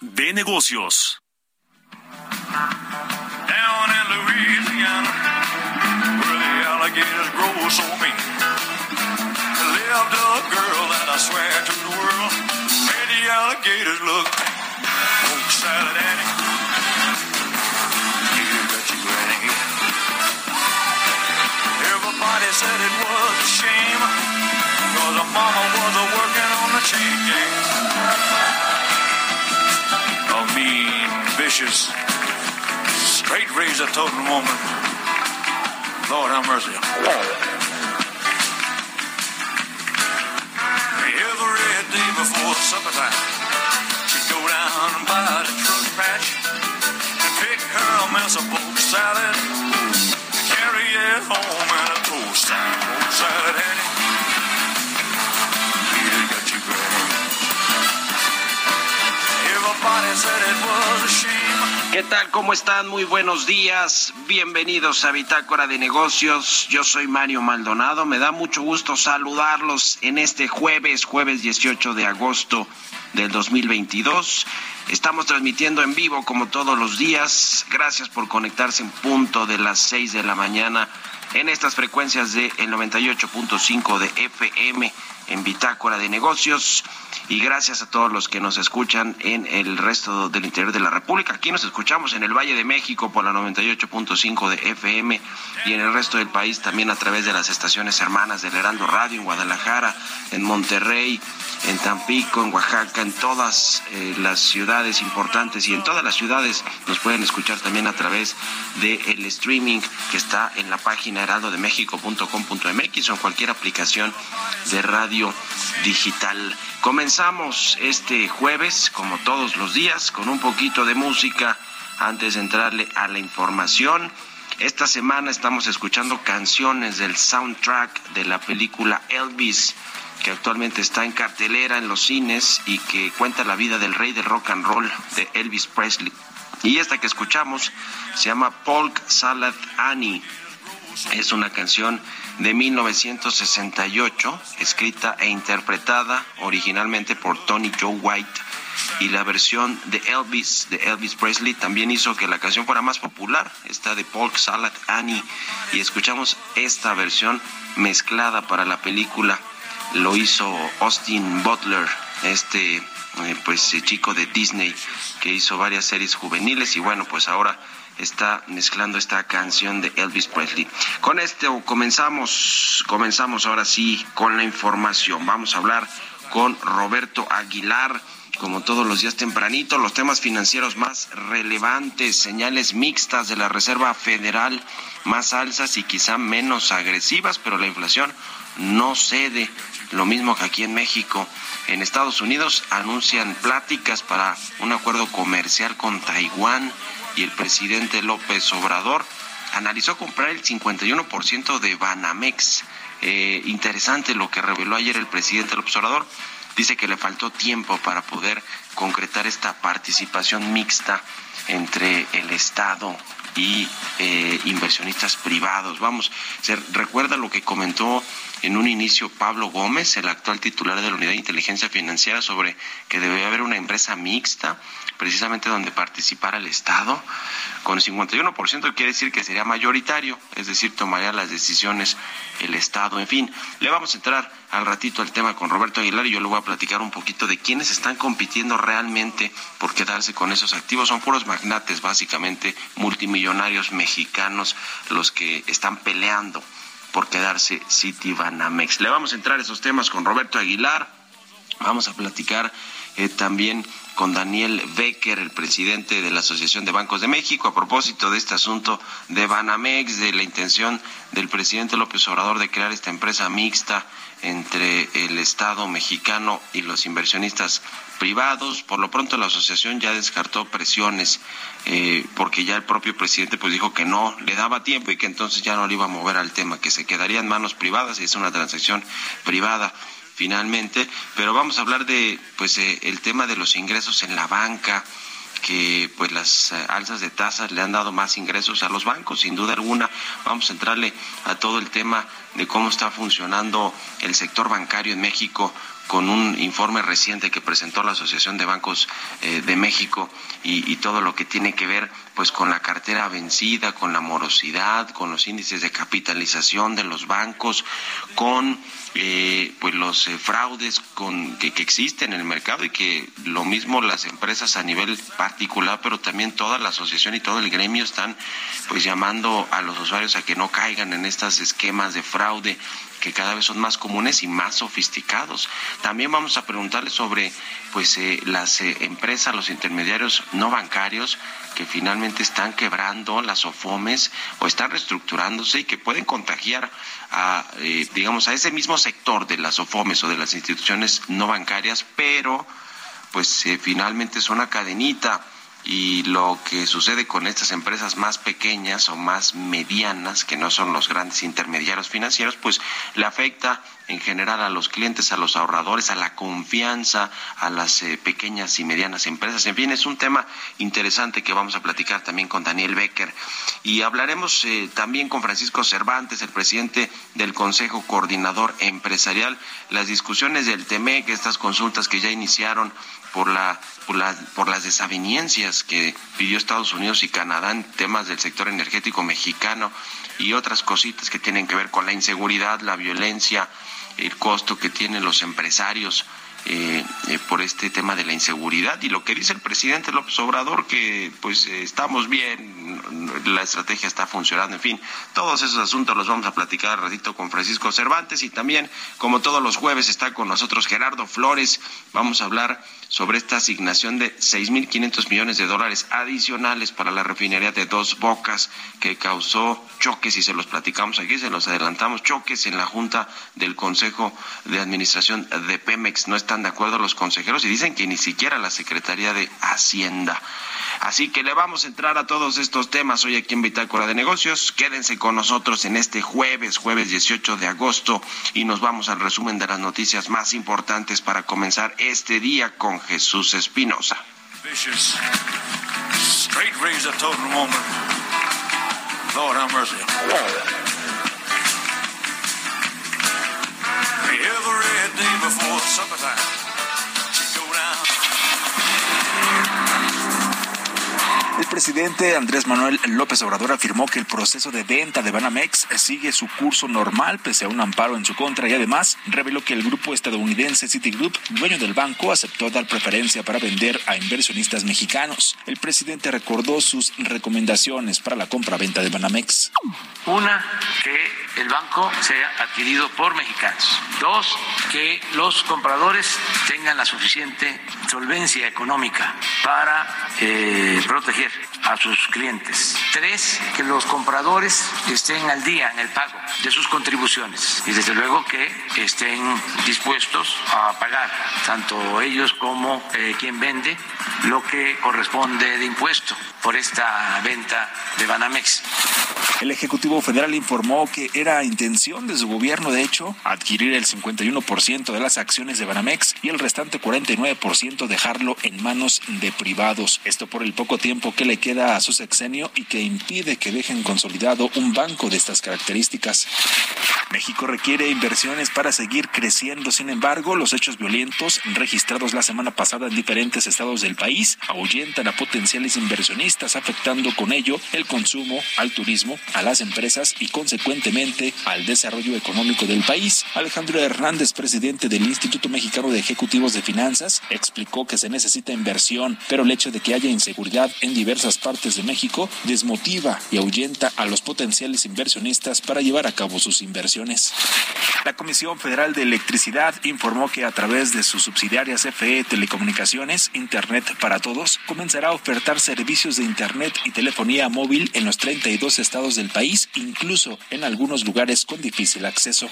de negocios. Down in Louisiana, where the alligators grow so mean, lived a girl that I swear to the world made the alligators look granny. Everybody said it was a shame, cause her mama was a working on the chain gang a mean, vicious, straight razor toting woman. Lord have mercy. Every day before supper time, ¿Qué tal? ¿Cómo están? Muy buenos días. Bienvenidos a Bitácora de Negocios. Yo soy Mario Maldonado. Me da mucho gusto saludarlos en este jueves, jueves 18 de agosto del 2022. Estamos transmitiendo en vivo como todos los días. Gracias por conectarse en punto de las 6 de la mañana en estas frecuencias de el 98.5 de FM en Bitácora de Negocios y gracias a todos los que nos escuchan en el resto del interior de la República. Aquí nos escuchamos en el Valle de México por la 98.5 de FM y en el resto del país también a través de las estaciones hermanas del Heraldo Radio en Guadalajara, en Monterrey, en Tampico, en Oaxaca, en todas eh, las ciudades importantes y en todas las ciudades nos pueden escuchar también a través del streaming que está en la página heraldodemexico.com.mx o en cualquier aplicación de radio digital. Comenzamos este jueves, como todos los días, con un poquito de música antes de entrarle a la información. Esta semana estamos escuchando canciones del soundtrack de la película Elvis, que actualmente está en cartelera en los cines y que cuenta la vida del rey del rock and roll de Elvis Presley. Y esta que escuchamos se llama Polk Salad Annie. Es una canción de 1968, escrita e interpretada originalmente por Tony Joe White. Y la versión de Elvis, de Elvis Presley, también hizo que la canción fuera más popular, esta de Polk Salad Annie. Y escuchamos esta versión mezclada para la película. Lo hizo Austin Butler, este pues chico de Disney que hizo varias series juveniles y bueno, pues ahora está mezclando esta canción de Elvis Presley. Con esto comenzamos, comenzamos ahora sí con la información. Vamos a hablar con Roberto Aguilar. Como todos los días tempranito, los temas financieros más relevantes, señales mixtas de la Reserva Federal, más alzas y quizá menos agresivas, pero la inflación no cede. Lo mismo que aquí en México. En Estados Unidos anuncian pláticas para un acuerdo comercial con Taiwán y el presidente López Obrador analizó comprar el 51% de Banamex. Eh, interesante lo que reveló ayer el presidente López Obrador. Dice que le faltó tiempo para poder concretar esta participación mixta entre el Estado y eh, inversionistas privados. Vamos, se recuerda lo que comentó en un inicio Pablo Gómez, el actual titular de la Unidad de Inteligencia Financiera, sobre que debe haber una empresa mixta precisamente donde participara el Estado. Con el 51% quiere decir que sería mayoritario, es decir, tomaría las decisiones el Estado. En fin, le vamos a entrar al ratito al tema con Roberto Aguilar y yo le voy a platicar un poquito de quiénes están compitiendo realmente por quedarse con esos activos. Son puros magnates, básicamente, multimillonarios mexicanos los que están peleando por quedarse Citibanamex. Le vamos a entrar a esos temas con Roberto Aguilar. Vamos a platicar eh, también con Daniel Becker, el presidente de la Asociación de Bancos de México, a propósito de este asunto de Banamex, de la intención del presidente López Obrador de crear esta empresa mixta entre el Estado mexicano y los inversionistas privados. Por lo pronto la asociación ya descartó presiones eh, porque ya el propio presidente pues dijo que no le daba tiempo y que entonces ya no le iba a mover al tema, que se quedaría en manos privadas y es una transacción privada finalmente, pero vamos a hablar de pues eh, el tema de los ingresos en la banca que pues las eh, alzas de tasas le han dado más ingresos a los bancos, sin duda alguna. Vamos a entrarle a todo el tema de cómo está funcionando el sector bancario en México con un informe reciente que presentó la Asociación de Bancos eh, de México y, y, todo lo que tiene que ver pues con la cartera vencida, con la morosidad, con los índices de capitalización de los bancos, con eh, pues los eh, fraudes con, que, existen en el mercado y que lo mismo las empresas a nivel particular, pero también toda la asociación y todo el gremio están pues llamando a los usuarios a que no caigan en estos esquemas de fraude que cada vez son más comunes y más sofisticados. También vamos a preguntarle sobre pues eh, las eh, empresas, los intermediarios no bancarios que finalmente están quebrando las OFOMES o están reestructurándose y que pueden contagiar a, eh, digamos, a ese mismo sector de las OFOMES o de las instituciones no bancarias, pero pues finalmente es una cadenita y lo que sucede con estas empresas más pequeñas o más medianas, que no son los grandes intermediarios financieros, pues le afecta en general a los clientes, a los ahorradores, a la confianza, a las eh, pequeñas y medianas empresas. En fin, es un tema interesante que vamos a platicar también con Daniel Becker. Y hablaremos eh, también con Francisco Cervantes, el presidente del Consejo Coordinador Empresarial, las discusiones del TEMEC, estas consultas que ya iniciaron por, la, por, la, por las desavenencias que pidió Estados Unidos y Canadá en temas del sector energético mexicano y otras cositas que tienen que ver con la inseguridad, la violencia, el costo que tienen los empresarios eh, eh, por este tema de la inseguridad y lo que dice el presidente López Obrador que pues eh, estamos bien, la estrategia está funcionando, en fin, todos esos asuntos los vamos a platicar ratito con Francisco Cervantes y también como todos los jueves está con nosotros Gerardo Flores, vamos a hablar sobre esta asignación de 6.500 millones de dólares adicionales para la refinería de Dos Bocas que causó choques y se los platicamos aquí, se los adelantamos, choques en la Junta del Consejo de Administración de Pemex. No están de acuerdo los consejeros y dicen que ni siquiera la Secretaría de Hacienda. Así que le vamos a entrar a todos estos temas hoy aquí en Bitácora de Negocios. Quédense con nosotros en este jueves, jueves 18 de agosto, y nos vamos al resumen de las noticias más importantes para comenzar este día con Jesús Espinosa. El presidente Andrés Manuel López Obrador afirmó que el proceso de venta de Banamex sigue su curso normal pese a un amparo en su contra y además reveló que el grupo estadounidense Citigroup, dueño del banco, aceptó dar preferencia para vender a inversionistas mexicanos. El presidente recordó sus recomendaciones para la compra-venta de Banamex. Una, que el banco sea adquirido por mexicanos. Dos, que los compradores tengan la suficiente solvencia económica para eh, proteger a sus clientes. Tres, que los compradores estén al día en el pago de sus contribuciones y desde luego que estén dispuestos a pagar, tanto ellos como eh, quien vende, lo que corresponde de impuesto por esta venta de Banamex. El Ejecutivo Federal informó que era intención de su gobierno, de hecho, adquirir el 51% de las acciones de Banamex y el restante 49% dejarlo en manos de privados. Esto por el poco tiempo que le queda a su sexenio y que impide que dejen consolidado un banco de estas características. México requiere inversiones para seguir creciendo. Sin embargo, los hechos violentos registrados la semana pasada en diferentes estados del país ahuyentan a potenciales inversionistas, afectando con ello el consumo, al turismo, a las empresas y consecuentemente al desarrollo económico del país. Alejandro Hernández, presidente del Instituto Mexicano de Ejecutivos de Finanzas, explicó que se necesita inversión, pero el hecho de que haya inseguridad en diversas partes de México desmotiva y ahuyenta a los potenciales inversionistas para llevar a cabo sus inversiones. La Comisión Federal de Electricidad informó que a través de su subsidiaria CFE Telecomunicaciones, Internet para Todos, comenzará a ofertar servicios de Internet y telefonía móvil en los 32 estados del país, incluso en algunos lugares con difícil acceso.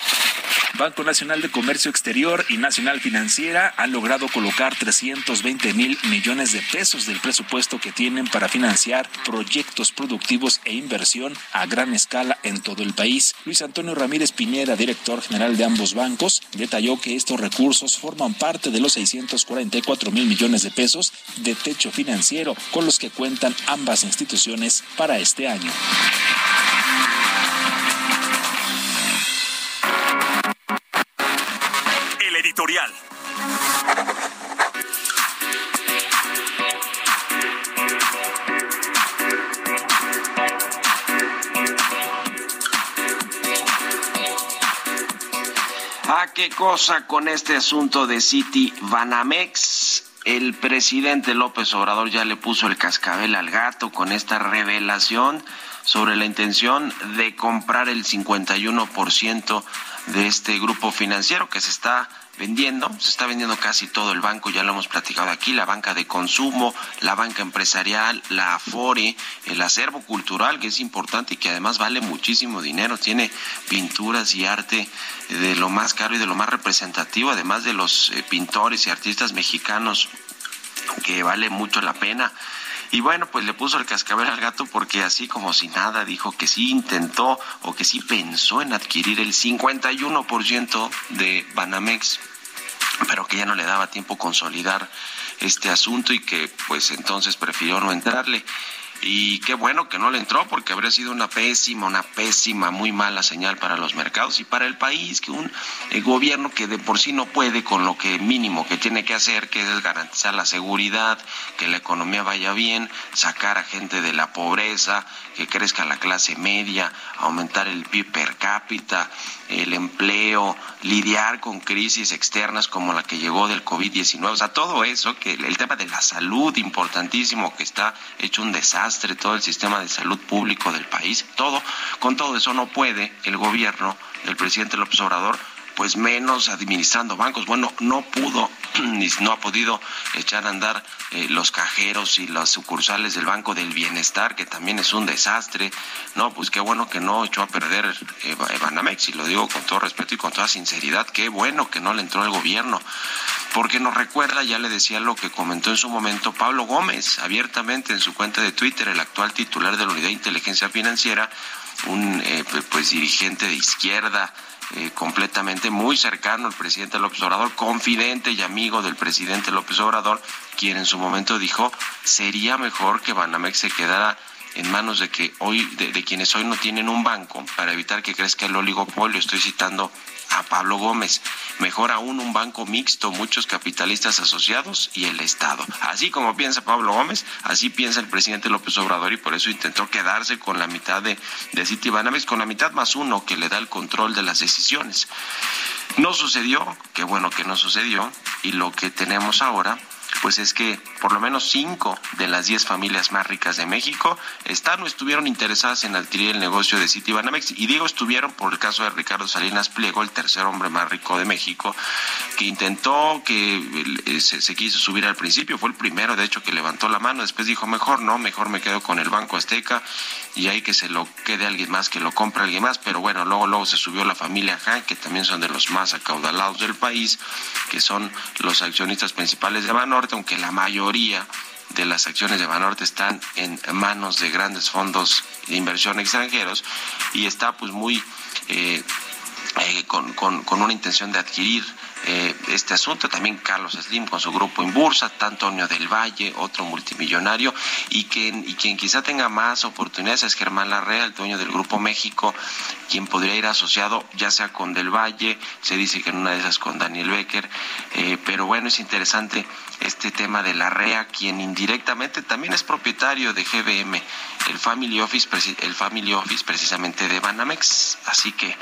Banco Nacional de Comercio Exterior y Nacional Financiera han logrado colocar 320 mil millones de pesos del presupuesto que tienen para financiar proyectos productivos e inversión a gran escala en todo el país. Luis Antonio Ramírez Piñera, director general de ambos bancos, detalló que estos recursos forman parte de los 644 mil millones de pesos de techo financiero con los que cuentan ambas instituciones para este año. Editorial. Ah, qué cosa con este asunto de City Banamex. El presidente López Obrador ya le puso el cascabel al gato con esta revelación sobre la intención de comprar el 51% de este grupo financiero que se está vendiendo, se está vendiendo casi todo el banco, ya lo hemos platicado aquí, la banca de consumo, la banca empresarial, la Afore, el acervo cultural, que es importante y que además vale muchísimo dinero, tiene pinturas y arte de lo más caro y de lo más representativo, además de los eh, pintores y artistas mexicanos, que vale mucho la pena. Y bueno, pues le puso el cascabel al gato porque así como si nada dijo que sí intentó o que sí pensó en adquirir el 51% de Banamex, pero que ya no le daba tiempo consolidar este asunto y que pues entonces prefirió no entrarle. Y qué bueno que no le entró porque habría sido una pésima, una pésima, muy mala señal para los mercados y para el país, que un eh, gobierno que de por sí no puede con lo que mínimo que tiene que hacer, que es garantizar la seguridad, que la economía vaya bien, sacar a gente de la pobreza, que crezca la clase media, aumentar el PIB per cápita, el empleo, lidiar con crisis externas como la que llegó del COVID-19, o sea, todo eso, que el tema de la salud importantísimo, que está hecho un desastre, todo el sistema de salud público del país, todo, con todo eso no puede el gobierno del presidente López Obrador pues menos administrando bancos. Bueno, no pudo ni no ha podido echar a andar eh, los cajeros y las sucursales del Banco del Bienestar, que también es un desastre. No, pues qué bueno que no echó a perder eh, Banamex, y lo digo con todo respeto y con toda sinceridad, qué bueno que no le entró el gobierno. Porque nos recuerda, ya le decía lo que comentó en su momento Pablo Gómez, abiertamente en su cuenta de Twitter, el actual titular de la Unidad de Inteligencia Financiera, un eh, pues dirigente de izquierda, eh, completamente muy cercano al presidente López Obrador, confidente y amigo del presidente López Obrador, quien en su momento dijo sería mejor que Banamex se quedara en manos de que hoy de, de, quienes hoy no tienen un banco para evitar que crezca el oligopolio. Estoy citando a Pablo Gómez. Mejor aún un banco mixto, muchos capitalistas asociados y el Estado. Así como piensa Pablo Gómez, así piensa el presidente López Obrador y por eso intentó quedarse con la mitad de, de Citibanamex, con la mitad más uno que le da el control de las decisiones. No sucedió, qué bueno que no sucedió, y lo que tenemos ahora pues es que por lo menos cinco de las diez familias más ricas de México están o estuvieron interesadas en adquirir el negocio de Citibanamex. Y digo estuvieron por el caso de Ricardo Salinas Pliego, el tercer hombre más rico de México, que intentó, que eh, se, se, quiso subir al principio, fue el primero de hecho que levantó la mano, después dijo mejor no, mejor me quedo con el Banco Azteca y ahí que se lo quede alguien más, que lo compre alguien más, pero bueno, luego, luego se subió la familia Han, que también son de los más acaudalados del país, que son los accionistas principales de Banorte, aunque la mayoría de las acciones de Banorte están en manos de grandes fondos de inversión extranjeros y está pues muy eh, eh, con, con, con una intención de adquirir eh, este asunto. También Carlos Slim con su grupo en Bursa, Antonio del Valle, otro multimillonario, y quien, y quien quizá tenga más oportunidades es Germán Larrea, el dueño del Grupo México, quien podría ir asociado ya sea con Del Valle, se dice que en una de esas con Daniel Becker, eh, pero bueno, es interesante este tema de Larrea, quien indirectamente también es propietario de GBM, el Family Office, el Family Office precisamente de Banamex. Así que,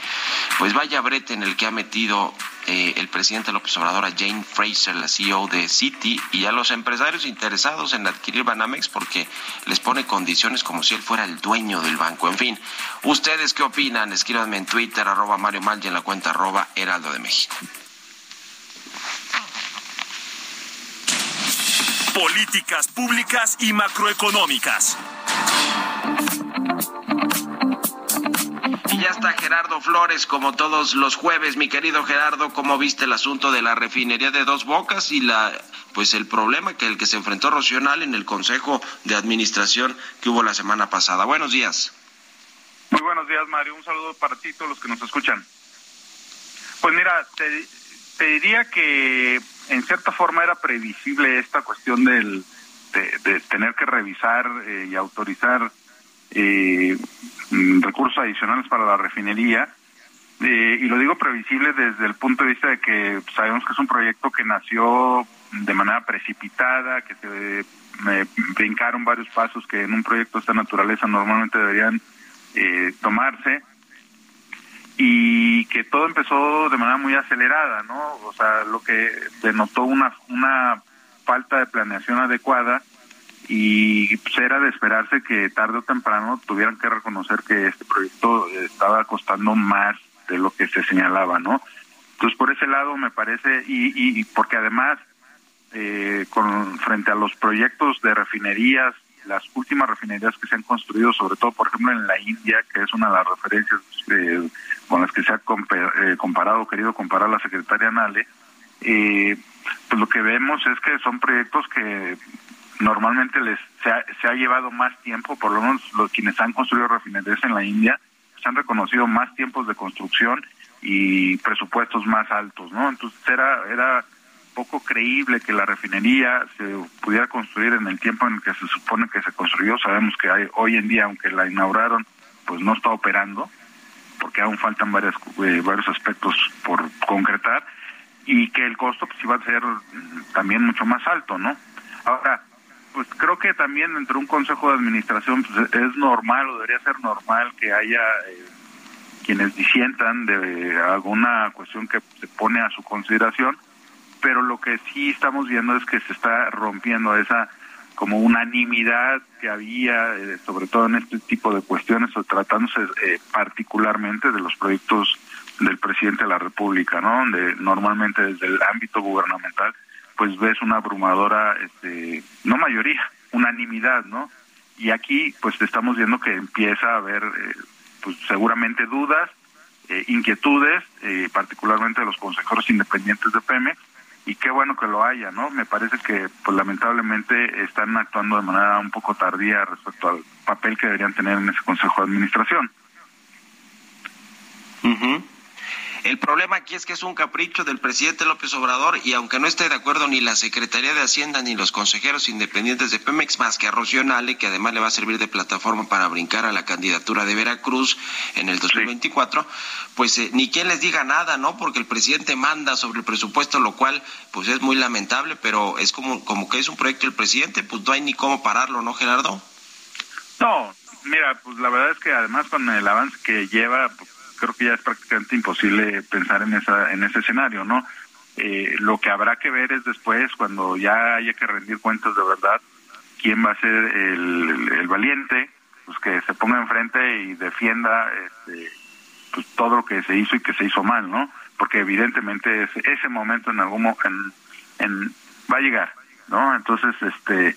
pues vaya brete en el que ha metido eh, el presidente López Obrador a Jane Fraser, la CEO de Citi, y a los empresarios interesados en adquirir Banamex porque les pone condiciones como si él fuera el dueño del banco. En fin, ¿ustedes qué opinan? Escríbanme en Twitter, arroba Mario Mal y en la cuenta arroba Heraldo de México. Políticas públicas y macroeconómicas. Y ya está Gerardo Flores, como todos los jueves. Mi querido Gerardo, ¿cómo viste el asunto de la refinería de Dos Bocas y la pues el problema que el que se enfrentó Rocional en el Consejo de Administración que hubo la semana pasada? Buenos días. Muy buenos días, Mario. Un saludo para ti y todos los que nos escuchan. Pues mira, te, diría que en cierta forma era previsible esta cuestión del, de, tener que revisar eh, y autorizar eh, mm, recursos adicionales para la refinería. Eh, y lo digo previsible desde el punto de vista de que sabemos que es un proyecto que nació de manera precipitada, que se brincaron varios pasos que en un proyecto de esta naturaleza normalmente deberían eh, tomarse y que todo empezó de manera muy acelerada, ¿no? O sea, lo que denotó una una falta de planeación adecuada y pues era de esperarse que tarde o temprano tuvieran que reconocer que este proyecto estaba costando más de lo que se señalaba, ¿no? Entonces por ese lado me parece y, y porque además eh, con frente a los proyectos de refinerías, las últimas refinerías que se han construido, sobre todo por ejemplo en la India, que es una de las referencias eh, con las que se ha eh, comparado, querido comparar la secretaria Nale, eh, pues lo que vemos es que son proyectos que normalmente les se ha, llevado más tiempo, por lo menos los quienes han construido refinerías en la India, se han reconocido más tiempos de construcción y presupuestos más altos, ¿no? Entonces era era poco creíble que la refinería se pudiera construir en el tiempo en el que se supone que se construyó. Sabemos que hay, hoy en día, aunque la inauguraron, pues no está operando, porque aún faltan varias, eh, varios aspectos por concretar, y que el costo pues iba a ser también mucho más alto, ¿no? Ahora, pues creo que también dentro de un consejo de administración pues, es normal o debería ser normal que haya eh, quienes disientan de alguna cuestión que se pone a su consideración, pero lo que sí estamos viendo es que se está rompiendo esa como unanimidad que había, eh, sobre todo en este tipo de cuestiones, o tratándose eh, particularmente de los proyectos del presidente de la República, ¿no? Donde normalmente desde el ámbito gubernamental pues ves una abrumadora, este, no mayoría, unanimidad, ¿no? Y aquí pues estamos viendo que empieza a haber eh, pues seguramente dudas, eh, inquietudes, eh, particularmente de los consejeros independientes de Pemex, y qué bueno que lo haya, ¿no? Me parece que pues lamentablemente están actuando de manera un poco tardía respecto al papel que deberían tener en ese consejo de administración. El problema aquí es que es un capricho del presidente López Obrador y aunque no esté de acuerdo ni la Secretaría de Hacienda ni los consejeros independientes de Pemex, más que a Rocío Nale, que además le va a servir de plataforma para brincar a la candidatura de Veracruz en el 2024, pues eh, ni quien les diga nada, ¿no? Porque el presidente manda sobre el presupuesto, lo cual pues es muy lamentable, pero es como, como que es un proyecto del presidente, pues no hay ni cómo pararlo, ¿no, Gerardo? No, mira, pues la verdad es que además con el avance que lleva, pues, creo que ya es prácticamente imposible pensar en esa en ese escenario, ¿no? Eh, lo que habrá que ver es después, cuando ya haya que rendir cuentas de verdad, quién va a ser el, valiente, pues que se ponga enfrente y defienda este, pues todo lo que se hizo y que se hizo mal, ¿no? Porque evidentemente ese, ese momento en algún en, en, va a llegar, ¿no? Entonces, este,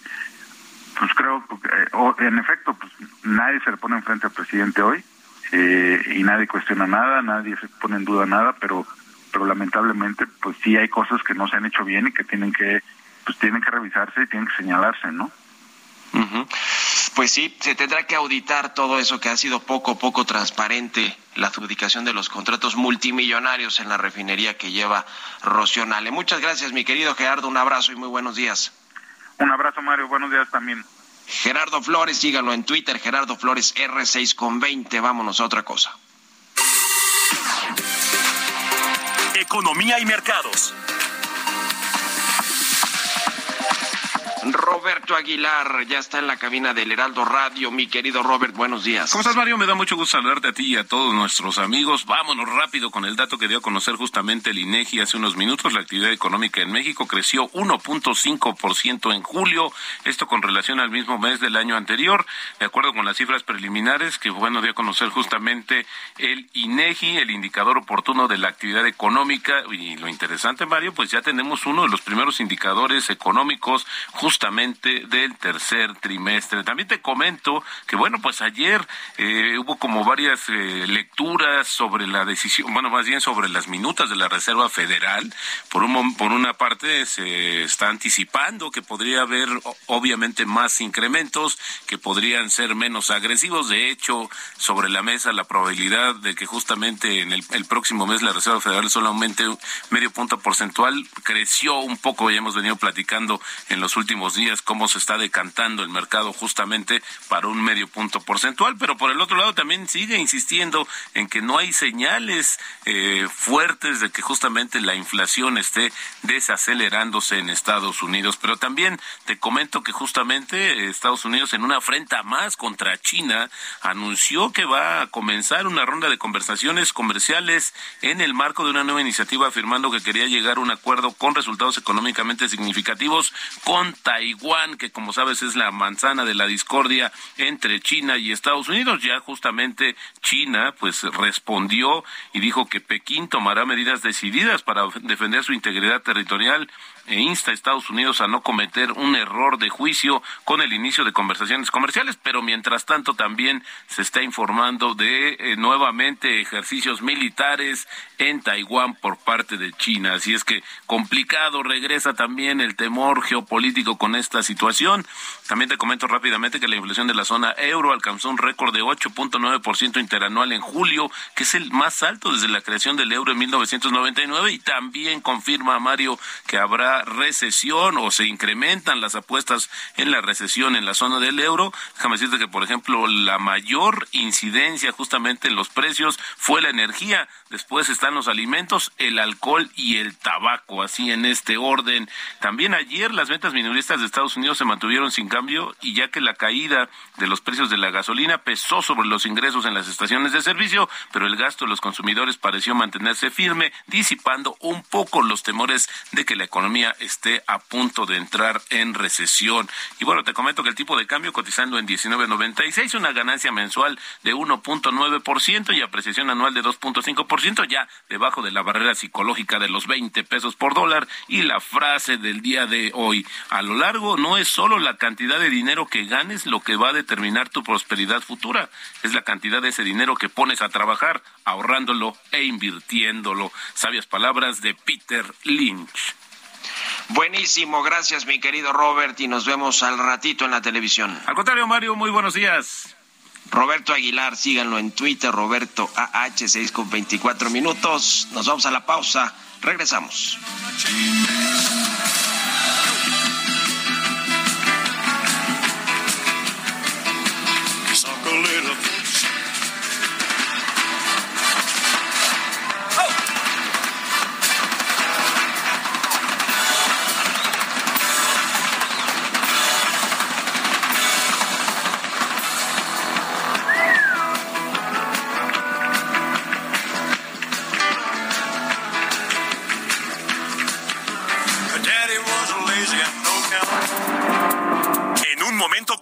pues creo, que, en efecto, pues nadie se le pone enfrente al presidente hoy, eh, y nadie cuestiona nada, nadie se pone en duda nada, pero pero lamentablemente pues sí hay cosas que no se han hecho bien y que tienen que pues tienen que revisarse y tienen que señalarse, ¿no? Pues sí, se tendrá que auditar todo eso que ha sido poco poco transparente, la adjudicación de los contratos multimillonarios en la refinería que lleva Rocionale. Muchas gracias, mi querido Gerardo, un abrazo y muy buenos días. Un abrazo, Mario, buenos días también. Gerardo Flores, síganlo en Twitter, Gerardo Flores R6 con 20. Vámonos a otra cosa. Economía y mercados. Roberto Aguilar ya está en la cabina del Heraldo Radio. Mi querido Robert, buenos días. ¿Cómo estás, Mario? Me da mucho gusto saludarte a ti y a todos nuestros amigos. Vámonos rápido con el dato que dio a conocer justamente el INEGI hace unos minutos. La actividad económica en México creció 1.5% en julio, esto con relación al mismo mes del año anterior, de acuerdo con las cifras preliminares que, bueno, dio a conocer justamente el INEGI, el indicador oportuno de la actividad económica. Y lo interesante, Mario, pues ya tenemos uno de los primeros indicadores económicos justamente del tercer trimestre. También te comento que, bueno, pues ayer eh, hubo como varias eh, lecturas sobre la decisión, bueno, más bien sobre las minutas de la Reserva Federal. Por, un, por una parte, se está anticipando que podría haber, obviamente, más incrementos, que podrían ser menos agresivos. De hecho, sobre la mesa la probabilidad de que justamente en el, el próximo mes la Reserva Federal solo aumente medio punto porcentual creció un poco, ya hemos venido platicando en los últimos días cómo se está decantando el mercado justamente para un medio punto porcentual, pero por el otro lado también sigue insistiendo en que no hay señales eh, fuertes de que justamente la inflación esté desacelerándose en Estados Unidos. Pero también te comento que justamente Estados Unidos en una afrenta más contra China anunció que va a comenzar una ronda de conversaciones comerciales en el marco de una nueva iniciativa afirmando que quería llegar a un acuerdo con resultados económicamente significativos con que como sabes es la manzana de la discordia entre China y Estados Unidos. Ya justamente China pues respondió y dijo que Pekín tomará medidas decididas para defender su integridad territorial e insta a Estados Unidos a no cometer un error de juicio con el inicio de conversaciones comerciales, pero mientras tanto también se está informando de eh, nuevamente ejercicios militares en Taiwán por parte de China. Así es que complicado regresa también el temor geopolítico con esta situación. También te comento rápidamente que la inflación de la zona euro alcanzó un récord de 8.9% interanual en julio, que es el más alto desde la creación del euro en 1999 y también confirma Mario que habrá recesión o se incrementan las apuestas en la recesión en la zona del euro. Déjame decirte que, por ejemplo, la mayor incidencia justamente en los precios fue la energía, después están los alimentos, el alcohol y el tabaco, así en este orden. También ayer las ventas minoristas de Estados Unidos se mantuvieron sin cambio y ya que la caída de los precios de la gasolina pesó sobre los ingresos en las estaciones de servicio, pero el gasto de los consumidores pareció mantenerse firme, disipando un poco los temores de que la economía esté a punto de entrar en recesión. Y bueno, te comento que el tipo de cambio cotizando en 19.96, una ganancia mensual de 1.9% y apreciación anual de 2.5%, ya debajo de la barrera psicológica de los 20 pesos por dólar. Y la frase del día de hoy, a lo largo no es solo la cantidad de dinero que ganes lo que va a determinar tu prosperidad futura, es la cantidad de ese dinero que pones a trabajar, ahorrándolo e invirtiéndolo. Sabias palabras de Peter Lynch. Buenísimo, gracias mi querido Robert y nos vemos al ratito en la televisión. Al contrario, Mario, muy buenos días. Roberto Aguilar, síganlo en Twitter, Roberto AH6 con 24 minutos. Nos vamos a la pausa, regresamos.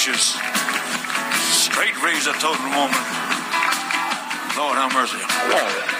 issues. Straight razor total woman. Lord have mercy.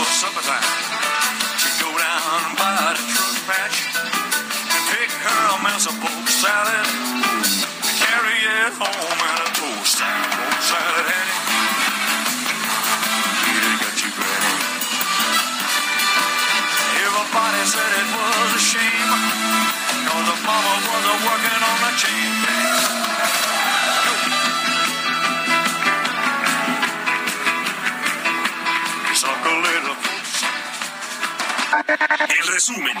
Before supper time, she'd go down by the truck patch and pick her a mess of pork salad and carry it home in a toast salad. Pork salad, Annie. Peter got you ready. Everybody said it was a shame, cause the mama was a working on the chain El resumen.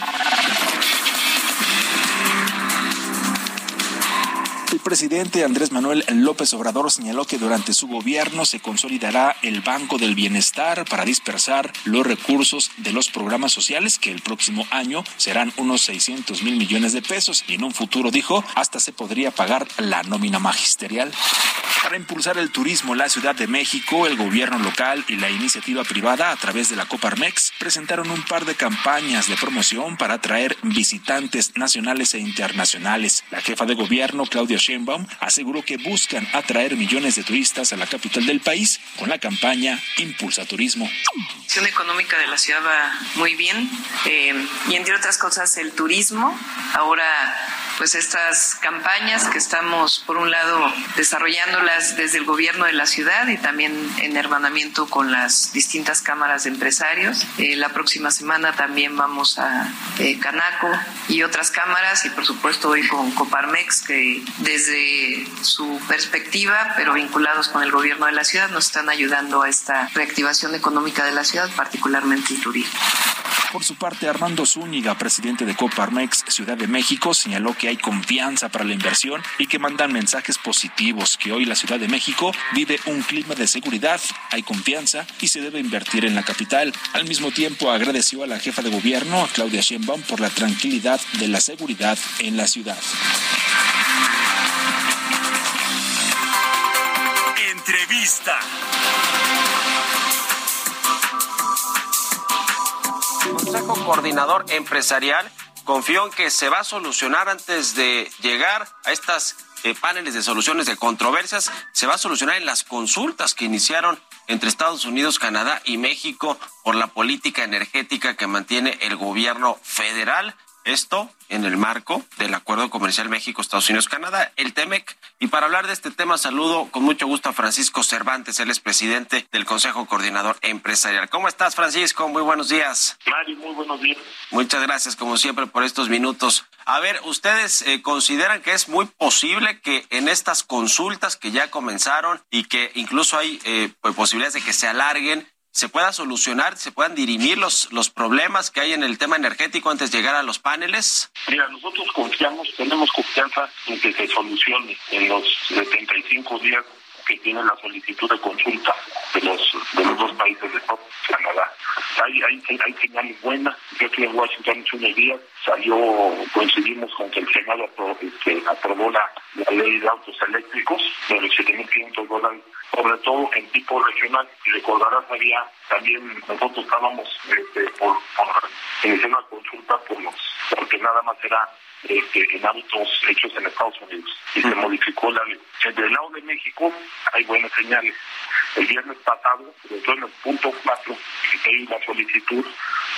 El presidente Andrés Manuel López Obrador señaló que durante su gobierno se consolidará el Banco del Bienestar para dispersar los recursos de los programas sociales que el próximo año serán unos 600 mil millones de pesos y en un futuro, dijo, hasta se podría pagar la nómina magisterial. Para impulsar el turismo la Ciudad de México, el gobierno local y la iniciativa privada a través de la Coparmex presentaron un par de campañas de promoción para atraer visitantes nacionales e internacionales. La jefa de gobierno, Claudia aseguró que buscan atraer millones de turistas a la capital del país con la campaña Impulsa Turismo. La situación económica de la ciudad va muy bien eh, y entre otras cosas el turismo. Ahora pues estas campañas que estamos por un lado desarrollándolas desde el gobierno de la ciudad y también en hermanamiento con las distintas cámaras de empresarios. Eh, la próxima semana también vamos a eh, Canaco y otras cámaras y por supuesto hoy con Coparmex que desde su perspectiva pero vinculados con el gobierno de la ciudad nos están ayudando a esta reactivación económica de la ciudad, particularmente el turismo. Por su parte, Armando Zúñiga, presidente de Coparmex Ciudad de México, señaló que hay confianza para la inversión y que mandan mensajes positivos, que hoy la Ciudad de México vive un clima de seguridad, hay confianza y se debe invertir en la capital. Al mismo tiempo, agradeció a la jefa de gobierno, a Claudia Sheinbaum, por la tranquilidad de la seguridad en la ciudad. Entrevista. Consejo Coordinador Empresarial confió en que se va a solucionar antes de llegar a estas eh, paneles de soluciones de controversias, se va a solucionar en las consultas que iniciaron entre Estados Unidos, Canadá y México por la política energética que mantiene el gobierno federal. Esto en el marco del Acuerdo Comercial México, Estados Unidos, Canadá, el TEMEC. Y para hablar de este tema, saludo con mucho gusto a Francisco Cervantes, él es presidente del Consejo Coordinador Empresarial. ¿Cómo estás, Francisco? Muy buenos días. Mario, muy buenos días. Muchas gracias, como siempre, por estos minutos. A ver, ¿ustedes eh, consideran que es muy posible que en estas consultas que ya comenzaron y que incluso hay eh, pues, posibilidades de que se alarguen, se pueda solucionar, se puedan dirimir los, los problemas que hay en el tema energético antes de llegar a los paneles? Mira, nosotros confiamos, tenemos confianza en que se solucione en los 75 días que tiene la solicitud de consulta de los de los dos países de Canadá. Hay, hay, hay señales buenas. Yo estoy en Washington hace unos días, salió, coincidimos con que el Senado aprobó, este, aprobó la, ley de autos eléctricos de los 7.500 dólares, sobre todo en tipo regional. Y recordarás, había también nosotros estábamos este, por, por iniciar consulta por los, porque nada más era este, en autos hechos en Estados Unidos y se modificó la ley. Del lado de México hay buenas señales. El viernes pasado, en el punto 4, que hay una solicitud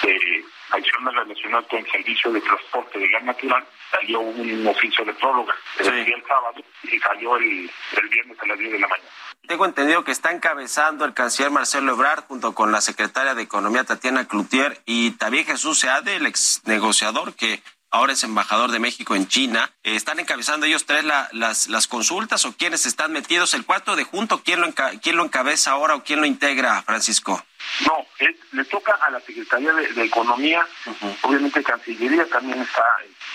de acción relacionada con el servicio de transporte de gas natural, salió un oficio de próloga Sí. el día el sábado y salió el, el viernes a las 10 de la mañana. Tengo entendido que está encabezando el canciller Marcelo Ebrard junto con la secretaria de Economía Tatiana Cloutier y también Jesús Seade, el ex negociador que ahora es embajador de México en China. Eh, ¿Están encabezando ellos tres la- las, las consultas o quiénes están metidos? El cuarto de junto, ¿quién lo, ¿quién lo encabeza ahora o quién lo integra, Francisco? No, le toca a la Secretaría de, Economía, obviamente Cancillería también está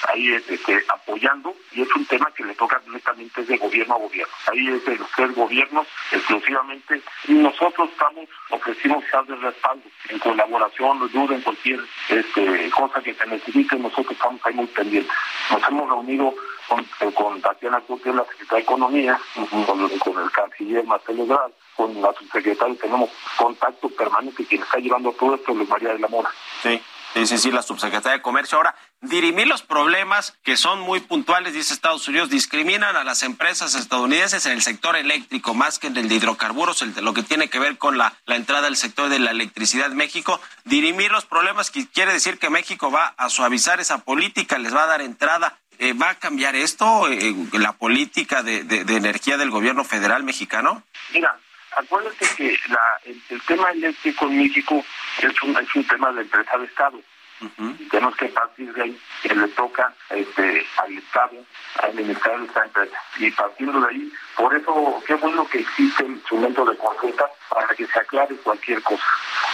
ahí este, apoyando y es un tema que le toca directamente de gobierno a gobierno. Ahí es de los tres gobiernos exclusivamente y nosotros estamos ofrecimos de respaldo en colaboración, ayuda en cualquier este, cosa que se necesite, nosotros estamos ahí muy pendientes. Nos hemos reunido con, con Tatiana Curti, la Secretaría de Economía, con, el canciller Marcelo Ebrard, con la subsecretaria, tenemos contacto permanente quien está llevando todo esto es María de la Mora. Sí. Sí, sí, la subsecretaria de Comercio. Ahora, dirimir los problemas que son muy puntuales, dice Estados Unidos, discriminan a las empresas estadounidenses en el sector eléctrico más que en el de hidrocarburos, el de lo que tiene que ver con la, la entrada al sector de la electricidad en México. Dirimir los problemas que quiere decir que México va a suavizar esa política, les va a dar entrada eh, ¿Va a cambiar esto, eh, la política de, de, energía del gobierno federal mexicano? Mira, acuérdate que la, el, tema eléctrico en México es un, es un tema de empresa de Estado. Tenemos que partir de ahí, que le toca este, al Estado administrar esta empresa. Y partiendo de ahí, por eso, qué bueno que existe el instrumento de consulta para que se aclare cualquier cosa.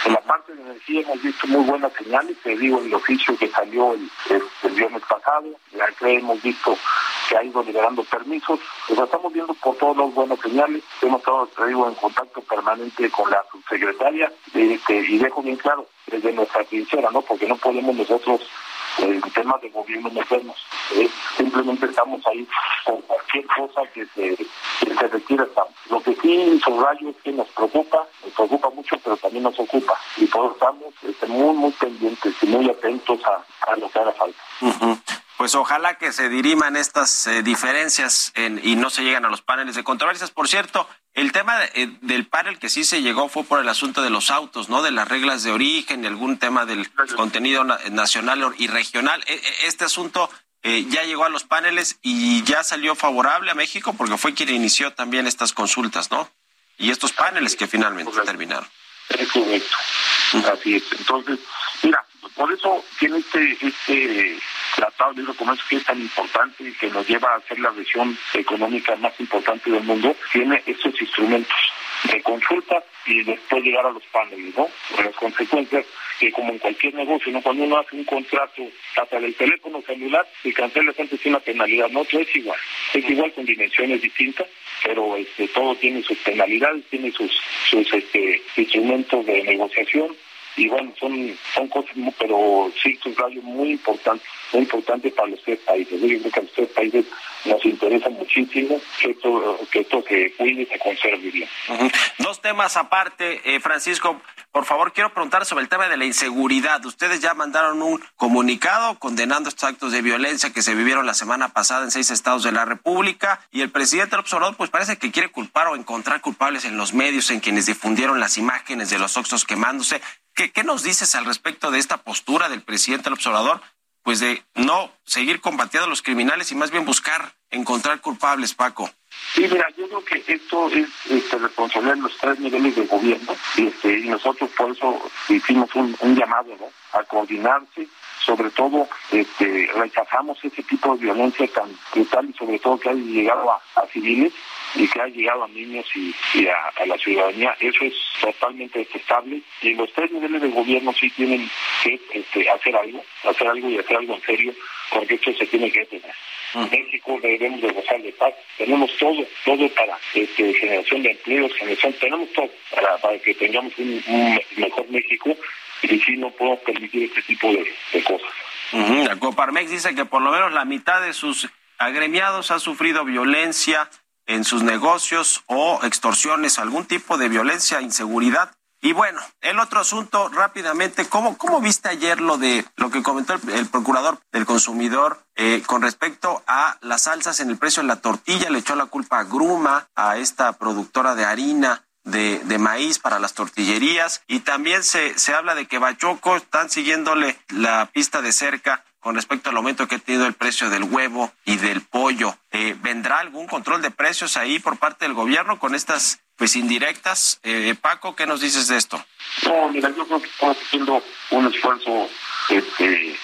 En la parte de energía hemos visto muy buenas señales, te digo, el oficio que salió el, el, viernes pasado, ya que hemos visto que ha ido liberando permisos, pues estamos viendo por todos los buenos señales, hemos estado digo, en contacto permanente con la subsecretaria este, y dejo bien claro, desde nuestra trinchera, ¿no? Porque no podemos nosotros en temas de gobierno meternos. Eh, simplemente estamos ahí con cualquier cosa que se, que se requiera. Lo que sí subrayo es que nos preocupa, nos preocupa mucho, pero también nos ocupa. Y todos estamos este, muy, muy pendientes y muy atentos a, a lo que haga falta. Pues ojalá que se diriman estas eh, diferencias y no se lleguen a los paneles de controversias. Por cierto, el tema eh, del panel que sí se llegó fue por el asunto de los autos, ¿no? De las reglas de origen y algún tema del contenido nacional y regional. E, e, este asunto eh, ya llegó a los paneles y ya salió favorable a México porque fue quien inició también estas consultas, ¿no? Y estos paneles que finalmente terminaron. Es correcto. Así es. Entonces, mira, por eso tiene este, este Tratado de Libre Comercio que es tan importante y que nos lleva a ser la región económica más importante del mundo, tiene estos instrumentos de consulta y después llegar a los paneles, ¿no? Las consecuencias que como en cualquier negocio, ¿no? Cuando uno hace un contrato hasta del teléfono celular y cancela antes una penalidad, no, es igual, es igual con dimensiones distintas, pero este, todo tiene sus penalidades, tiene sus, sus este, instrumentos de negociación y bueno, son, son cosas, pero sí, un radio muy importante, muy importante para los tres países. Yo creo que a los tres países nos interesa muchísimo que esto, que esto se cuide y se conserve bien. Dos temas aparte, eh, Francisco, por favor, quiero preguntar sobre el tema de la inseguridad. Ustedes ya mandaron un comunicado condenando estos actos de violencia que se vivieron la semana pasada en seis estados de la República y el presidente López Obrador pues parece que quiere culpar o encontrar culpables en los medios en quienes difundieron las imágenes de los oxos quemándose. ¿Qué, ¿Qué, nos dices al respecto de esta postura del presidente López Obrador? Pues de no seguir combatiendo a los criminales y más bien buscar encontrar culpables, Paco. Sí, mira, yo creo que esto es este, responsabilidad de los tres niveles de gobierno este, y nosotros por eso hicimos un llamado ¿no? a coordinarse sobre todo este, rechazamos ese tipo de violencia tan brutal y sobre todo que ha llegado a, civiles y que ha llegado a niños y, a, la ciudadanía. Eso es totalmente detestable y los tres niveles de gobierno sí tienen que este, hacer algo, hacer algo y hacer algo en serio, porque esto se tiene que detener. México debemos de gozar de paz. Tenemos todo, todo para este, generación de empleos, generación, tenemos todo para, para que tengamos un, un mejor México y sí no podemos permitir este tipo de, cosas. La Coparmex dice que por lo menos la mitad de sus agremiados ha sufrido violencia en sus negocios o extorsiones, algún tipo de violencia, inseguridad. Y bueno, el otro asunto rápidamente, ¿cómo, cómo viste ayer lo de lo que comentó el, procurador del consumidor eh, con respecto a las alzas en el precio de la tortilla? Le echó la culpa a Gruma, a esta productora de harina de, de, maíz para las tortillerías y también se, se habla de que Bachoco están siguiéndole la pista de cerca con respecto al aumento que ha tenido el precio del huevo y del pollo. Eh, ¿Vendrá algún control de precios ahí por parte del gobierno con estas pues indirectas? Eh, Paco, ¿qué nos dices de esto? No, mira, yo creo que estamos haciendo un esfuerzo este,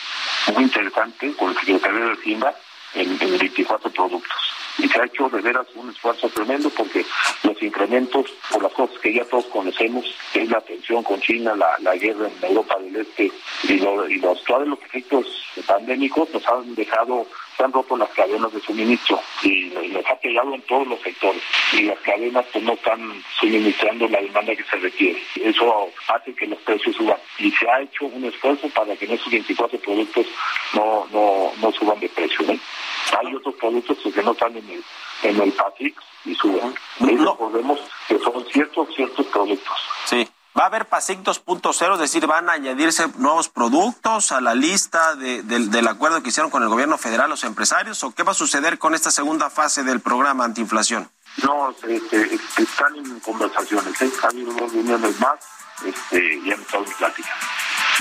muy interesante con el secretario de Hacienda en, en 24 productos y se ha hecho de veras un esfuerzo tremendo porque los incrementos por las cosas que ya todos conocemos, es la tensión con China, la, la guerra en Europa del Este y, y los, todos los efectos pandémicos nos han dejado se han roto las cadenas de suministro y nos ha pegado en todos los sectores y las cadenas pues no están suministrando la demanda que se requiere. Eso hace que los precios suban y se ha hecho un esfuerzo para que en esos 24 productos no no, no suban de precio. Hay otros productos que no están en el, en el PASIC y suben. No. Recordemos que son ciertos, ciertos productos. Sí. ¿Va a haber PASIC 2.0? Es decir, ¿van a añadirse nuevos productos a la lista del acuerdo que hicieron con el gobierno federal los empresarios? ¿O qué va a suceder con esta segunda fase del programa antiinflación? No, este, están en conversaciones. ¿eh? Ha habido dos reuniones más este, y han estado en plática.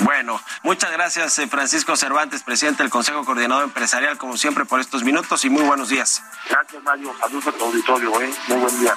Bueno, muchas gracias eh, Francisco Cervantes, presidente del Consejo Coordinador Empresarial, como siempre, por estos minutos y muy buenos días. Gracias, Mario. Saludos a tu auditorio. ¿eh? Muy buen día.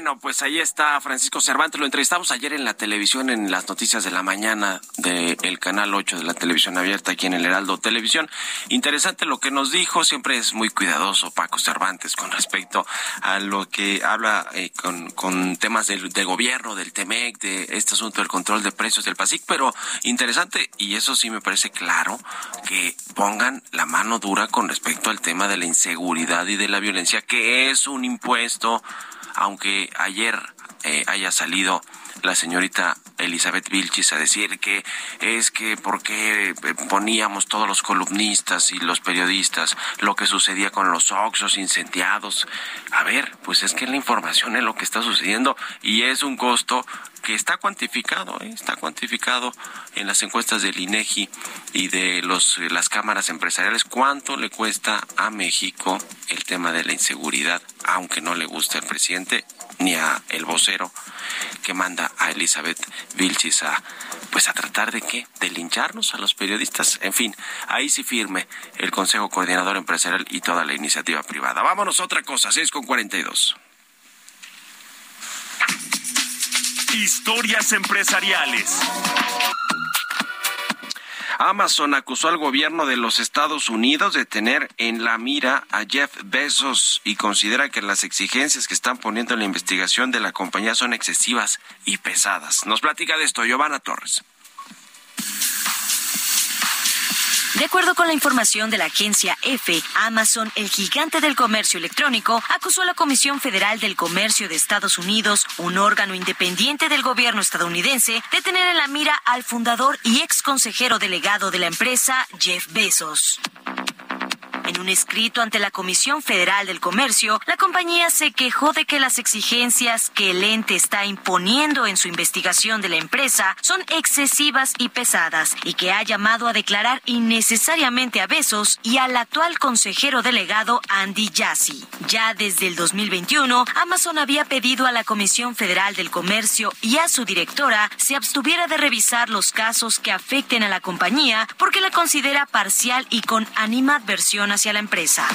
Bueno, pues ahí está Francisco Cervantes. Lo entrevistamos ayer en la televisión, en las noticias de la mañana del canal 8 de la televisión abierta aquí en el Heraldo Televisión. Interesante lo que nos dijo. Siempre es muy cuidadoso Paco Cervantes con respecto a lo que habla eh, con, temas del, gobierno, del TEMEC, de este asunto del control de precios del PASIC. Pero interesante, y eso sí me parece claro, que pongan la mano dura con respecto al tema de la inseguridad y de la violencia, que es un impuesto aunque ayer eh, haya salido la señorita Elizabeth Vilchis a decir que es que por qué eh, poníamos todos los columnistas y los periodistas lo que sucedía con los Oxos incendiados. A ver, pues es que la información es lo que está sucediendo y es un costo que está cuantificado, ¿eh? está cuantificado en las encuestas del INEGI y de los, las cámaras empresariales cuánto le cuesta a México el tema de la inseguridad, aunque no le guste al presidente ni a el vocero que manda a Elizabeth Vilchis a pues a tratar de qué, de lincharnos a los periodistas. En fin, ahí sí firme el Consejo Coordinador Empresarial y toda la iniciativa privada. Vámonos a otra cosa, 6 con 42. Historias empresariales. Amazon acusó al gobierno de los Estados Unidos de tener en la mira a Jeff Bezos y considera que las exigencias que están poniendo en la investigación de la compañía son excesivas y pesadas. Nos platica de esto Giovanna Torres. De acuerdo con la información de la agencia EFE, Amazon, el gigante del comercio electrónico, acusó a la Comisión Federal del Comercio de Estados Unidos, un órgano independiente del gobierno estadounidense, de tener en la mira al fundador y ex consejero delegado de la empresa, Jeff Bezos. En un escrito ante la Comisión Federal del Comercio, la compañía se quejó de que las exigencias que el ente está imponiendo en su investigación de la empresa son excesivas y pesadas y que ha llamado a declarar innecesariamente a Besos y al actual consejero delegado Andy Jassy. Ya desde el 2021, Amazon había pedido a la Comisión Federal del Comercio y a su directora se abstuviera de revisar los casos que afecten a la compañía porque la considera parcial y con animadversión hacia la empresa.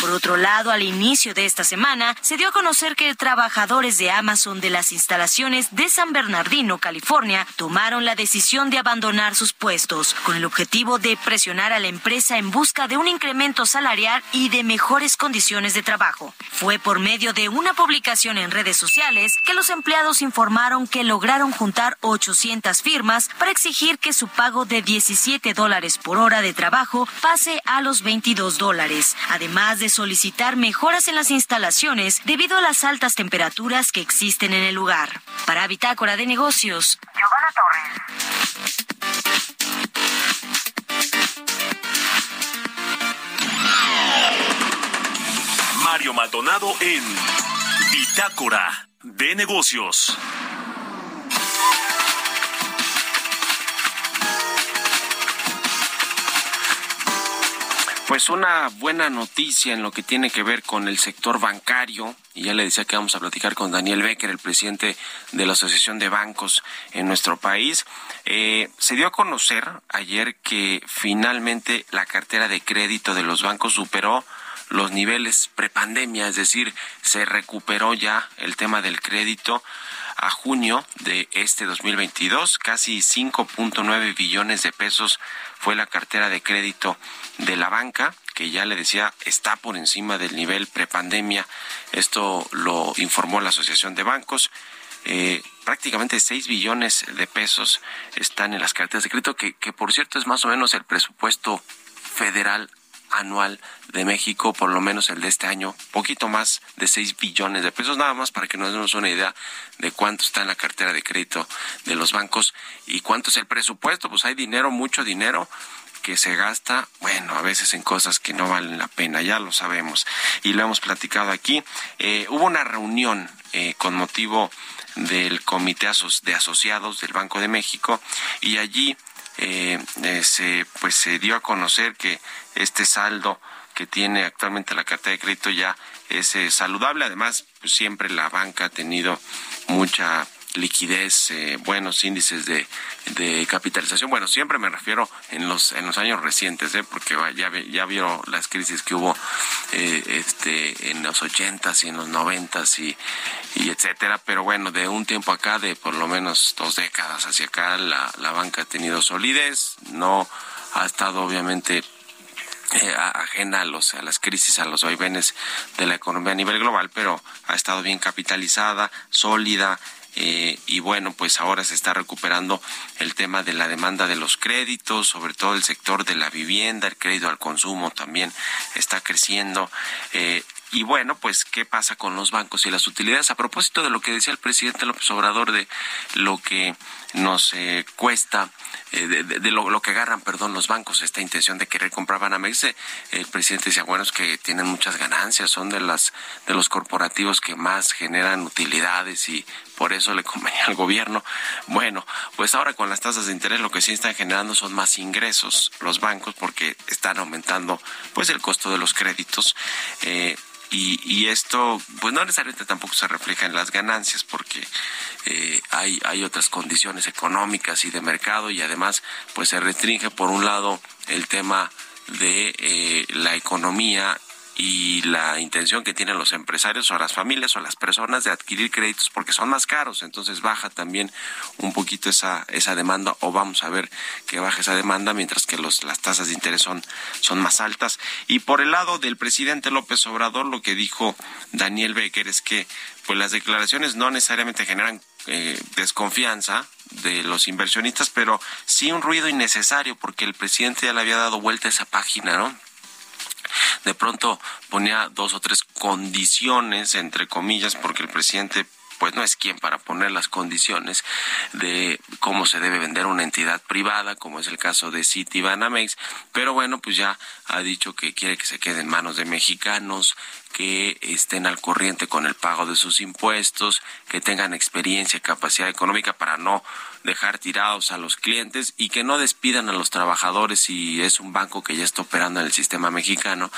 Por otro lado, al inicio de esta semana, se dio a conocer que trabajadores de Amazon de las instalaciones de San Bernardino, California, tomaron la decisión de abandonar sus puestos, con el objetivo de presionar a la empresa en busca de un incremento salarial y de mejores condiciones de trabajo. Fue por medio de una publicación en redes sociales que los empleados informaron que lograron juntar 800 firmas para exigir que su pago de 17 dólares por hora de trabajo pase a los 22 dólares, además de solicitar mejoras en las instalaciones debido a las altas temperaturas que existen en el lugar. Para Bitácora de Negocios, Giovanna Torres. Mario Maldonado en Bitácora de Negocios. Pues una buena noticia en lo que tiene que ver con el sector bancario, y ya le decía que vamos a platicar con Daniel Becker, el presidente de la Asociación de Bancos en nuestro país. Eh, se dio a conocer ayer que finalmente la cartera de crédito de los bancos superó los niveles prepandemia, es decir, se recuperó ya el tema del crédito a junio de este 2022, casi 5.9 billones de pesos fue la cartera de crédito de la banca, que ya le decía está por encima del nivel prepandemia. Esto lo informó la Asociación de Bancos. Eh, prácticamente 6 billones de pesos están en las carteras de crédito, que, que por cierto es más o menos el presupuesto federal anual de México, por lo menos el de este año, poquito más de 6 billones de pesos, nada más para que nos demos una idea de cuánto está en la cartera de crédito de los bancos y cuánto es el presupuesto. Pues hay dinero, mucho dinero que se gasta, bueno, a veces en cosas que no valen la pena, ya lo sabemos y lo hemos platicado aquí. Eh, hubo una reunión eh, con motivo del Comité de Asociados del Banco de México y allí eh, eh, se pues se dio a conocer que este saldo que tiene actualmente la carta de crédito ya es eh, saludable. Además, pues, siempre la banca ha tenido mucha liquidez, eh, buenos índices de, capitalización. Bueno, siempre me refiero en los en los años recientes, ¿eh? porque ya ya las crisis que hubo eh, este en los ochentas y en los noventas y, y etcétera. Pero bueno, de un tiempo acá, de por lo menos dos décadas hacia acá, la, la banca ha tenido solidez, no ha estado obviamente eh, ajena a, los, a las crisis, a los vaivenes de la economía a nivel global, pero ha estado bien capitalizada, sólida, eh, y bueno, pues ahora se está recuperando el tema de la demanda de los créditos, sobre todo el sector de la vivienda, el crédito al consumo también está creciendo. Eh, y bueno, pues, ¿qué pasa con los bancos y las utilidades? A propósito de lo que decía el presidente López Obrador de lo que nos eh, cuesta, eh, de, lo, que agarran, perdón, los bancos, esta intención de querer comprar Banamex, eh, el presidente decía, bueno, es que tienen muchas ganancias, son de las de los corporativos que más generan utilidades y por eso le convenía al gobierno. Bueno, pues ahora con las tasas de interés lo que sí están generando son más ingresos los bancos porque están aumentando pues el costo de los créditos. Eh, y, y, esto, pues no necesariamente tampoco se refleja en las ganancias, porque eh, hay, hay otras condiciones económicas y de mercado, y además, pues se restringe por un lado el tema de eh, la economía y la intención que tienen los empresarios o las familias o las personas de adquirir créditos porque son más caros, entonces baja también un poquito esa esa demanda o vamos a ver que baja esa demanda mientras que los las tasas de interés son son más altas y por el lado del presidente López Obrador lo que dijo Daniel Becker es que pues las declaraciones no necesariamente generan eh, desconfianza de los inversionistas, pero sí un ruido innecesario porque el presidente ya le había dado vuelta a esa página, ¿no? De pronto ponía dos o tres condiciones, entre comillas, porque el presidente pues no es quien para poner las condiciones de cómo se debe vender una entidad privada, como es el caso de City Banamex, pero bueno, pues ya ha dicho que quiere que se quede en manos de mexicanos, que estén al corriente con el pago de sus impuestos, que tengan experiencia y capacidad económica para no dejar tirados a los clientes y que no despidan a los trabajadores si es un banco que ya está operando en el sistema mexicano,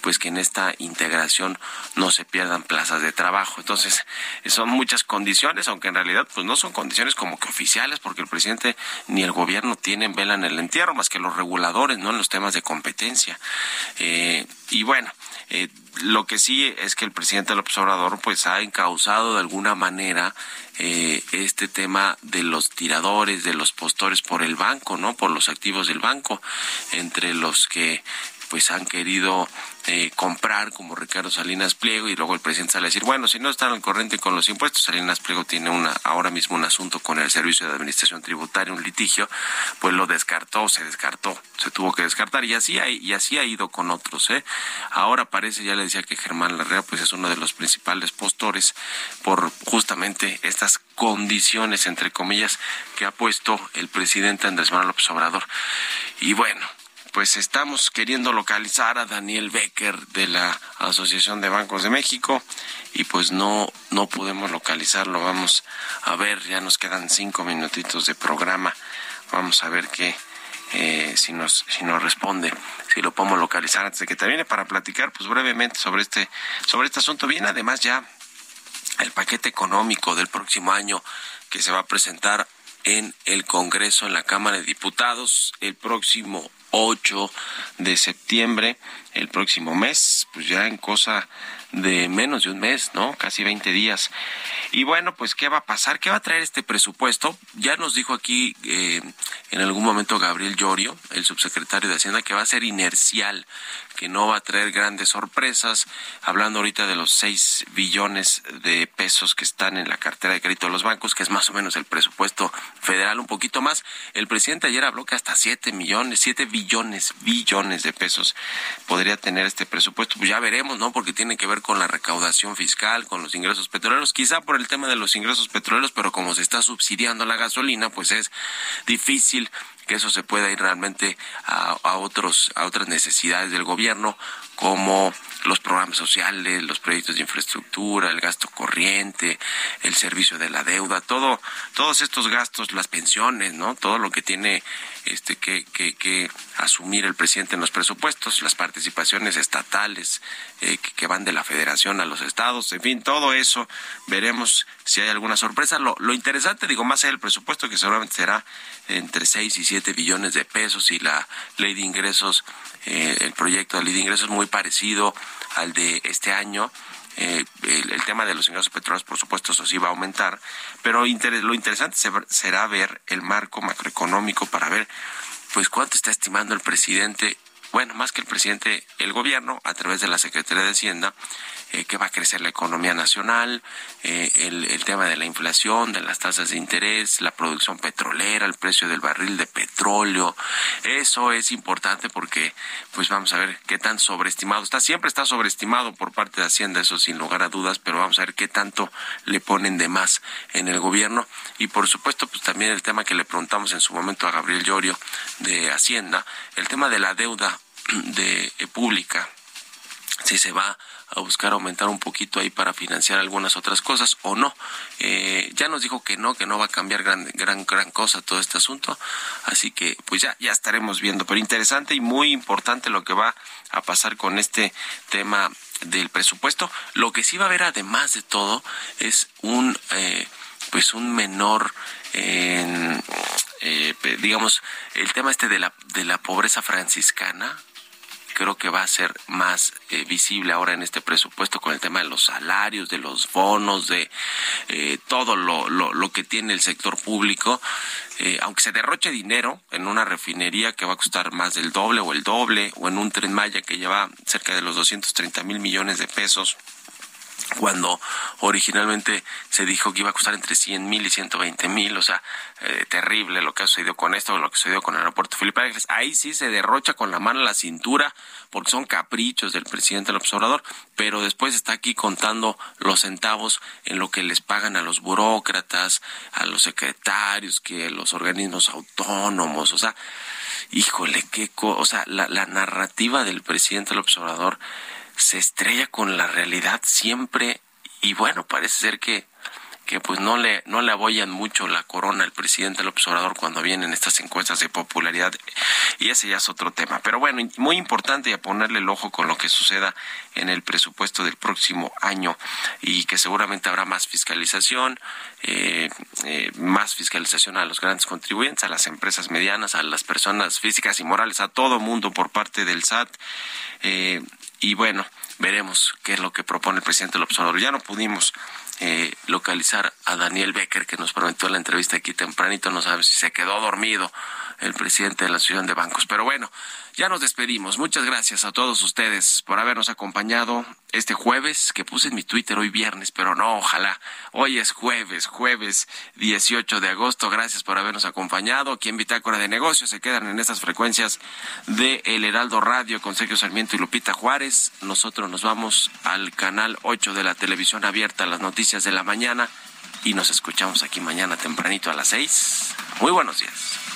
pues que en esta integración no se pierdan plazas de trabajo. Entonces, son muchas condiciones, aunque en realidad pues no son condiciones como que oficiales, porque el presidente ni el gobierno tienen vela en el entierro, más que los reguladores, ¿no? En los temas de competencia. Eh, y bueno, eh, lo que sí es que el presidente López Obrador pues ha encausado de alguna manera eh, este tema de los tiradores, de los postores por el banco, ¿no? Por los activos del banco, entre los que pues han querido eh, comprar como Ricardo Salinas Pliego y luego el presidente sale a decir, bueno, si no están al corriente con los impuestos, Salinas Pliego tiene una ahora mismo un asunto con el Servicio de Administración Tributaria, un litigio, pues lo descartó, se descartó, se tuvo que descartar y así ha, y así ha ido con otros, ¿eh? Ahora parece, ya le decía que Germán Larrea pues es uno de los principales postores por justamente estas condiciones entre comillas que ha puesto el presidente Andrés Manuel López Obrador. Y bueno, pues estamos queriendo localizar a Daniel Becker de la Asociación de Bancos de México y pues no no podemos localizarlo. Vamos a ver, ya nos quedan cinco minutitos de programa. Vamos a ver qué eh, si nos si nos responde, si lo podemos localizar antes de que termine para platicar pues brevemente sobre este sobre este asunto. Viene además ya el paquete económico del próximo año que se va a presentar en el Congreso, en la Cámara de Diputados, el próximo 8 de septiembre, el próximo mes, pues ya en cosa de menos de un mes, ¿no? Casi 20 días. Y bueno, pues ¿qué va a pasar? ¿Qué va a traer este presupuesto? Ya nos dijo aquí eh, en algún momento Gabriel Llorio, el subsecretario de Hacienda, que va a ser inercial que no va a traer grandes sorpresas, hablando ahorita de los 6 billones de pesos que están en la cartera de crédito de los bancos, que es más o menos el presupuesto federal, un poquito más. El presidente ayer habló que hasta 7 millones, 7 billones, billones de pesos podría tener este presupuesto. Pues ya veremos, ¿no? Porque tiene que ver con la recaudación fiscal, con los ingresos petroleros, quizá por el tema de los ingresos petroleros, pero como se está subsidiando la gasolina, pues es difícil que eso se pueda ir realmente a, a, otros a otras necesidades del gobierno como los programas sociales, los proyectos de infraestructura, el gasto corriente, el servicio de la deuda, todo, todos estos gastos, las pensiones, ¿no? Todo lo que tiene este que, que, que asumir el presidente en los presupuestos, las participaciones estatales eh, que, van de la federación a los estados, en fin, todo eso, veremos si hay alguna sorpresa. Lo, lo interesante, digo, más del presupuesto, que seguramente será entre 6 y 7 billones de pesos y la ley de ingresos, eh, el proyecto de ley de ingresos muy parecido al de este año. Eh, el, tema de los ingresos petroleros, por supuesto, eso sí va a aumentar, pero lo interesante se, será ver el marco macroeconómico para ver, pues, cuánto está estimando el presidente, bueno, más que el presidente, el gobierno, a través de la Secretaría de Hacienda, eh, que va a crecer la economía nacional, eh, el, tema de la inflación, de las tasas de interés, la producción petrolera, el precio del barril de petróleo. Eso es importante porque, pues vamos a ver qué tan sobreestimado está. Siempre está sobreestimado por parte de Hacienda, eso sin lugar a dudas, pero vamos a ver qué tanto le ponen de más en el gobierno. Y por supuesto, pues también el tema que le preguntamos en su momento a Gabriel Llorio de Hacienda, el tema de la deuda de eh, pública si se va a buscar aumentar un poquito ahí para financiar algunas otras cosas o no. Eh, ya nos dijo que no, que no va a cambiar gran, gran, gran cosa todo este asunto. Así que pues ya, ya estaremos viendo. Pero interesante y muy importante lo que va a pasar con este tema del presupuesto. Lo que sí va a haber además de todo es un, eh, pues un menor eh, digamos, el tema este de la, de la pobreza franciscana, creo que va a ser más eh, visible ahora en este presupuesto con el tema de los salarios, de los bonos, de eh, todo lo, lo, que tiene el sector público. Eh, aunque se derroche dinero en una refinería que va a costar más del doble o el doble, o en un tren Maya que lleva cerca de los 230 mil millones de pesos, cuando originalmente se dijo que iba a costar entre 100 mil y 120 mil, o sea, eh, terrible lo que ha sucedido con esto, lo que sucedió con el aeropuerto Felipe Ángeles. Ahí sí se derrocha con la mano a la cintura, porque son caprichos del presidente López Obrador, pero después está aquí contando los centavos en lo que les pagan a los burócratas, a los secretarios, que los organismos autónomos, o sea, híjole, qué co o sea, la, la narrativa del presidente López Obrador se estrella con la realidad siempre y bueno, parece ser que que pues no le no le aboyan mucho la corona al presidente López Obrador cuando vienen estas encuestas de popularidad y ese ya es otro tema. Pero bueno, muy importante a ponerle el ojo con lo que suceda en el presupuesto del próximo año y que seguramente habrá más fiscalización, eh, eh, más fiscalización a los grandes contribuyentes, a las empresas medianas, a las personas físicas y morales, a todo mundo por parte del SAT. Eh, y bueno, veremos qué es lo que propone el presidente López Obrador. Ya no pudimos eh, localizar a Daniel Becker, que nos prometió la entrevista aquí tempranito, no sabe si se quedó dormido el presidente de la Asociación de Bancos. Pero bueno, ya nos despedimos. Muchas gracias a todos ustedes por habernos acompañado este jueves, que puse en mi Twitter hoy viernes, pero no, ojalá. Hoy es jueves, jueves 18 de agosto. Gracias por habernos acompañado. Aquí en Bitácora de Negocios se quedan en estas frecuencias de El Heraldo Radio con Sergio Sarmiento y Lupita Juárez. Nosotros nos vamos al canal 8 de la televisión abierta, las noticias de la mañana. Y nos escuchamos aquí mañana tempranito a las 6. Muy buenos días.